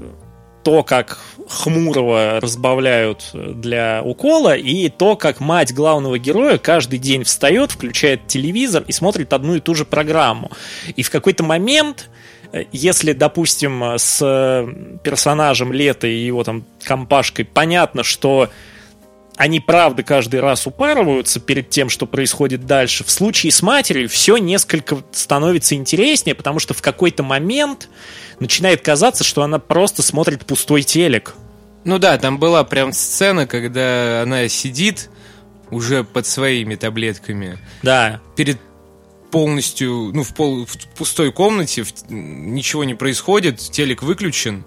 то, как Хмурого разбавляют э, для укола, и то, как мать главного героя каждый день встает, включает телевизор и смотрит одну и ту же программу. И в какой-то момент, э, если, допустим, с э, персонажем Лето и его там компашкой понятно, что они правда каждый раз упарываются перед тем, что происходит дальше. В случае с матерью все несколько становится интереснее, потому что в какой-то момент начинает казаться, что она просто смотрит пустой телек. Ну да, там была прям сцена, когда она сидит уже под своими таблетками Да. перед полностью, ну, в, пол, в пустой комнате, в- ничего не происходит, телек выключен,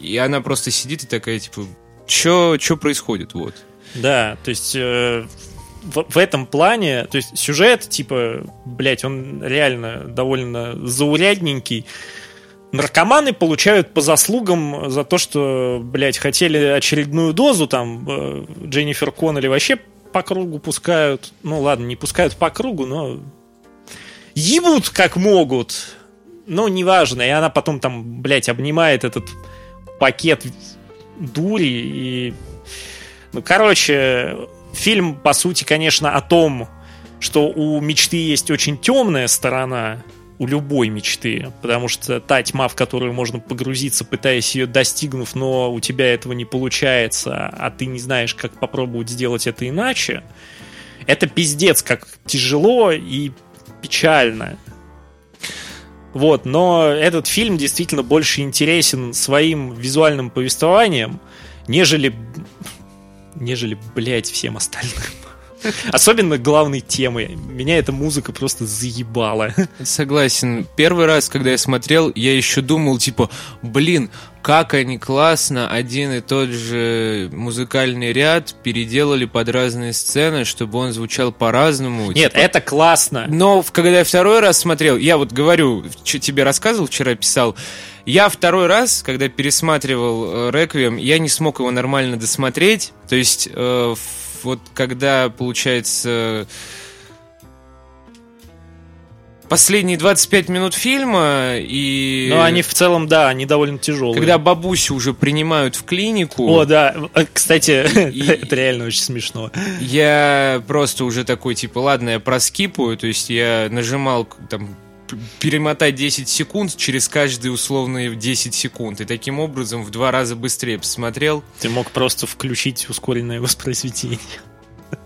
и она просто сидит и такая, типа, чё, чё происходит, вот. Да, то есть э, в, в этом плане, то есть сюжет, типа, блять, он реально довольно заурядненький, наркоманы получают по заслугам за то, что, блядь, хотели очередную дозу, там, э, Дженнифер Коннелли вообще по кругу пускают. Ну, ладно, не пускают по кругу, но ебут как могут. Ну, неважно. И она потом там, блядь, обнимает этот пакет дури и... Ну, короче, фильм, по сути, конечно, о том, что у мечты есть очень темная сторона, у любой мечты, потому что та тьма, в которую можно погрузиться, пытаясь ее достигнув, но у тебя этого не получается, а ты не знаешь, как попробовать сделать это иначе, это пиздец, как тяжело и печально. Вот, но этот фильм действительно больше интересен своим визуальным повествованием, нежели, нежели, блядь, всем остальным. Особенно главной темы. Меня эта музыка просто заебала. Согласен. Первый раз, когда я смотрел, я еще думал, типа, блин, как они классно один и тот же музыкальный ряд переделали под разные сцены, чтобы он звучал по-разному. Нет, типа... это классно. Но когда я второй раз смотрел, я вот говорю, тебе рассказывал, вчера писал, я второй раз, когда пересматривал э, «Реквием», я не смог его нормально досмотреть. То есть э, вот когда, получается, последние 25 минут фильма и... Ну, они в целом, да, они довольно тяжелые. Когда бабусю уже принимают в клинику... О, да, э, кстати, и... это реально очень смешно. Я просто уже такой, типа, ладно, я проскипаю, то есть я нажимал там перемотать 10 секунд через каждые условные 10 секунд. И таким образом в два раза быстрее посмотрел. Ты мог просто включить ускоренное воспроизведение.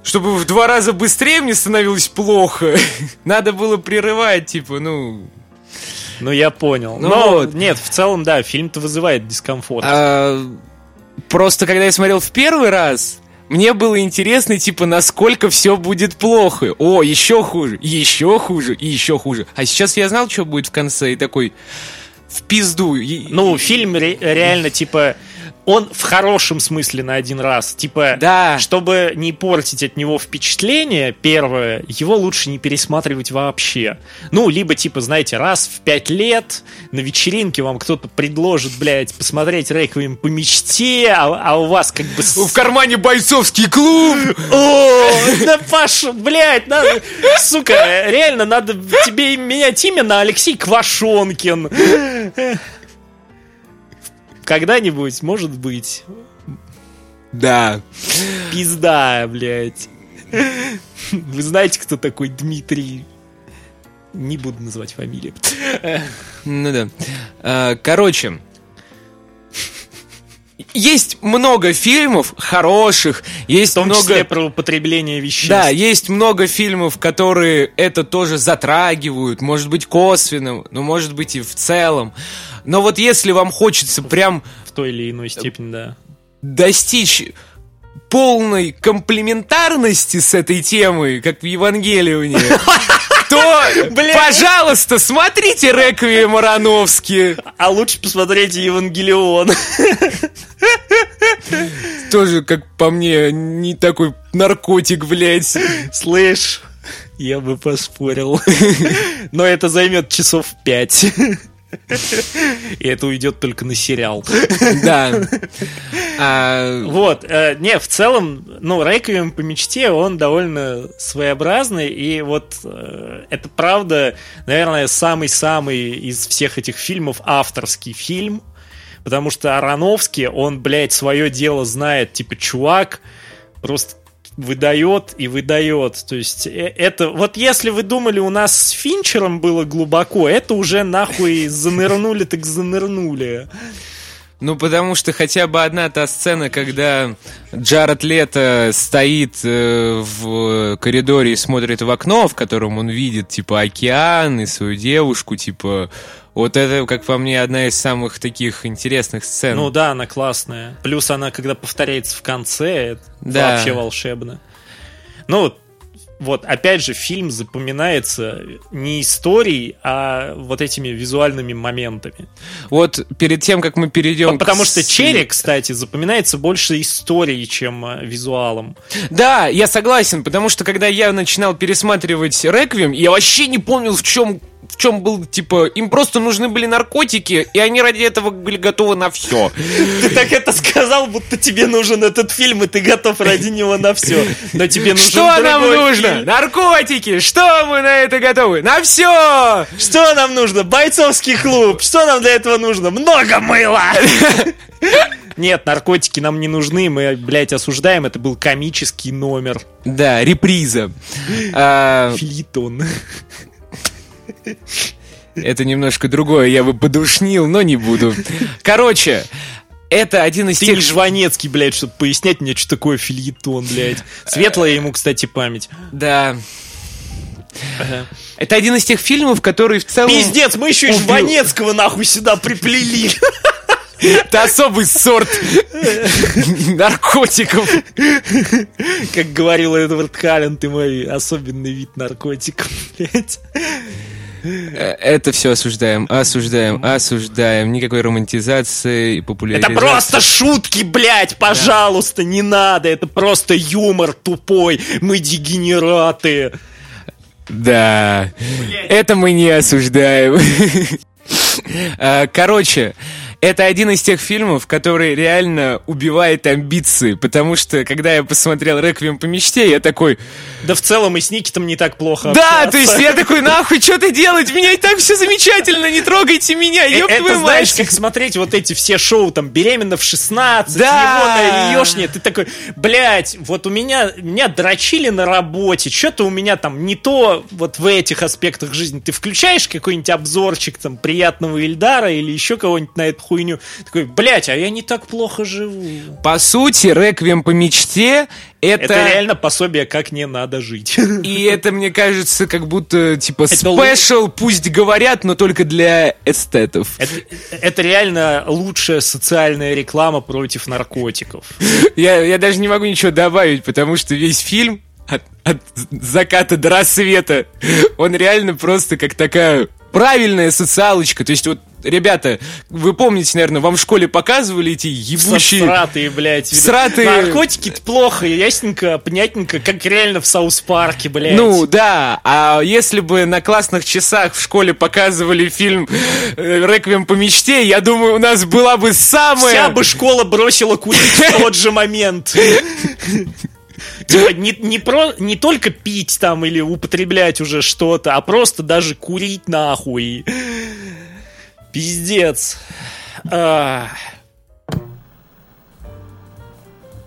Чтобы в два раза быстрее мне становилось плохо. Надо было прерывать, типа, ну... Ну, я понял. Ну, Но, вот. нет, в целом, да, фильм-то вызывает дискомфорт. А, просто, когда я смотрел в первый раз, мне было интересно, типа, насколько все будет плохо. О, еще хуже, еще хуже и еще хуже. А сейчас я знал, что будет в конце, и такой в пизду. Ну, фильм ре- реально, типа, он в хорошем смысле на один раз. Типа, да. чтобы не портить от него впечатление, первое, его лучше не пересматривать вообще. Ну, либо, типа, знаете, раз в пять лет на вечеринке вам кто-то предложит, блядь, посмотреть реквием по мечте, а, а у вас как бы... В кармане бойцовский клуб! О, да Паша, блядь, надо... Сука, реально, надо тебе менять имя на Алексей Квашонкин. Когда-нибудь, может быть. Да. Пизда, блядь. Вы знаете, кто такой Дмитрий? Не буду называть фамилию. Ну да. А, короче, есть много фильмов хороших, есть в том много... числе про употребление веществ. Да, есть много фильмов, которые это тоже затрагивают, может быть косвенно, но может быть и в целом. Но вот если вам хочется прям... В той или иной степени, да. Достичь полной комплементарности с этой темой, как в Евангелионе, то, пожалуйста, смотрите Реквием Ароновски. А лучше посмотрите Евангелион. Тоже, как по мне, не такой наркотик, блядь. Слышь, я бы поспорил. Но это займет часов пять. И это уйдет только на сериал. Да. А... Вот. Э, не, в целом, ну, Реквием по мечте, он довольно своеобразный. И вот э, это правда, наверное, самый-самый из всех этих фильмов авторский фильм. Потому что Ароновский, он, блядь, свое дело знает. Типа, чувак просто выдает и выдает. То есть э, это... Вот если вы думали, у нас с Финчером было глубоко, это уже нахуй занырнули так занырнули. Ну, потому что хотя бы одна та сцена, когда Джаред Лето стоит э, в коридоре и смотрит в окно, в котором он видит, типа, океан и свою девушку, типа, вот это, как по мне, одна из самых таких интересных сцен. Ну да, она классная. Плюс она, когда повторяется в конце, это да. вообще волшебно. Ну, вот, опять же, фильм запоминается не историей, а вот этими визуальными моментами. Вот перед тем, как мы перейдем... Потому к... что Черри, кстати, запоминается больше историей, чем э, визуалом. Да, я согласен, потому что когда я начинал пересматривать Реквием, я вообще не помнил, в чем в чем был, типа, им просто нужны были наркотики, и они ради этого были готовы на все. Ты так это сказал, будто тебе нужен этот фильм, и ты готов ради него на все. Но тебе нужен Что нам нужно? Наркотики! Что мы на это готовы? На все! Что нам нужно? Бойцовский клуб! Что нам для этого нужно? Много мыла! Нет, наркотики нам не нужны, мы, блядь, осуждаем, это был комический номер. Да, реприза. А, Филитон. Это немножко другое, я бы подушнил, но не буду. Короче, это один из Ты тех... не Жванецкий, блядь, чтобы пояснять мне, что такое фильетон, блядь. Светлая ему, кстати, память. Да. Ага. Это один из тех фильмов, который в целом... Пиздец, мы еще и Жванецкого нахуй сюда приплели. Это особый сорт наркотиков. Как говорил Эдвард Халлен, ты мой особенный вид наркотиков, блядь. Это все осуждаем, осуждаем, осуждаем. Никакой романтизации и популяризации. Это просто шутки, блядь, пожалуйста, да. не надо. Это просто юмор тупой. Мы дегенераты. Да, блядь. это мы не осуждаем. А, короче, это один из тех фильмов, который реально убивает амбиции, потому что, когда я посмотрел «Реквием по мечте», я такой... Да в целом и с Никитом не так плохо Да, общаться. то есть я такой, нахуй, что ты делать? Меня и так все замечательно, не трогайте меня, ёб э, Это знаешь, как смотреть вот эти все шоу, там, «Беременна в 16», да. его на ты такой, блядь, вот у меня, меня дрочили на работе, что-то у меня там не то вот в этих аспектах жизни. Ты включаешь какой-нибудь обзорчик там приятного Ильдара или еще кого-нибудь на эту хуйню. Такой, блядь, а я не так плохо живу. По сути, реквием по мечте это... это реально пособие, как не надо жить. И это, мне кажется, как будто, типа, спешл, пусть говорят, но только для эстетов. Это, это реально лучшая социальная реклама против наркотиков. Я, я даже не могу ничего добавить, потому что весь фильм от, от заката до рассвета, он реально просто как такая правильная социалочка. То есть вот ребята, вы помните, наверное, вам в школе показывали эти ебучие... Сраные, блядь. Сраные... Наркотики -то плохо, ясненько, понятненько, как реально в South Park е, блядь. Ну, да, а если бы на классных часах в школе показывали фильм э, «Реквием по мечте», я думаю, у нас была бы самая... Вся бы школа бросила курить в тот же момент. Типа не, не, про, не только пить там или употреблять уже что-то, а просто даже курить нахуй. Пиздец. А...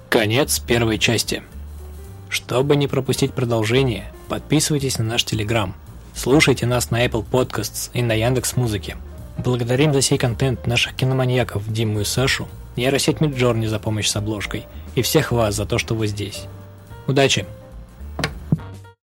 Конец первой части. Чтобы не пропустить продолжение, подписывайтесь на наш Телеграм. Слушайте нас на Apple Podcasts и на Яндекс Музыке. Благодарим за сей контент наших киноманьяков Диму и Сашу, нейросеть Миджорни за помощь с обложкой и всех вас за то, что вы здесь. Удачи!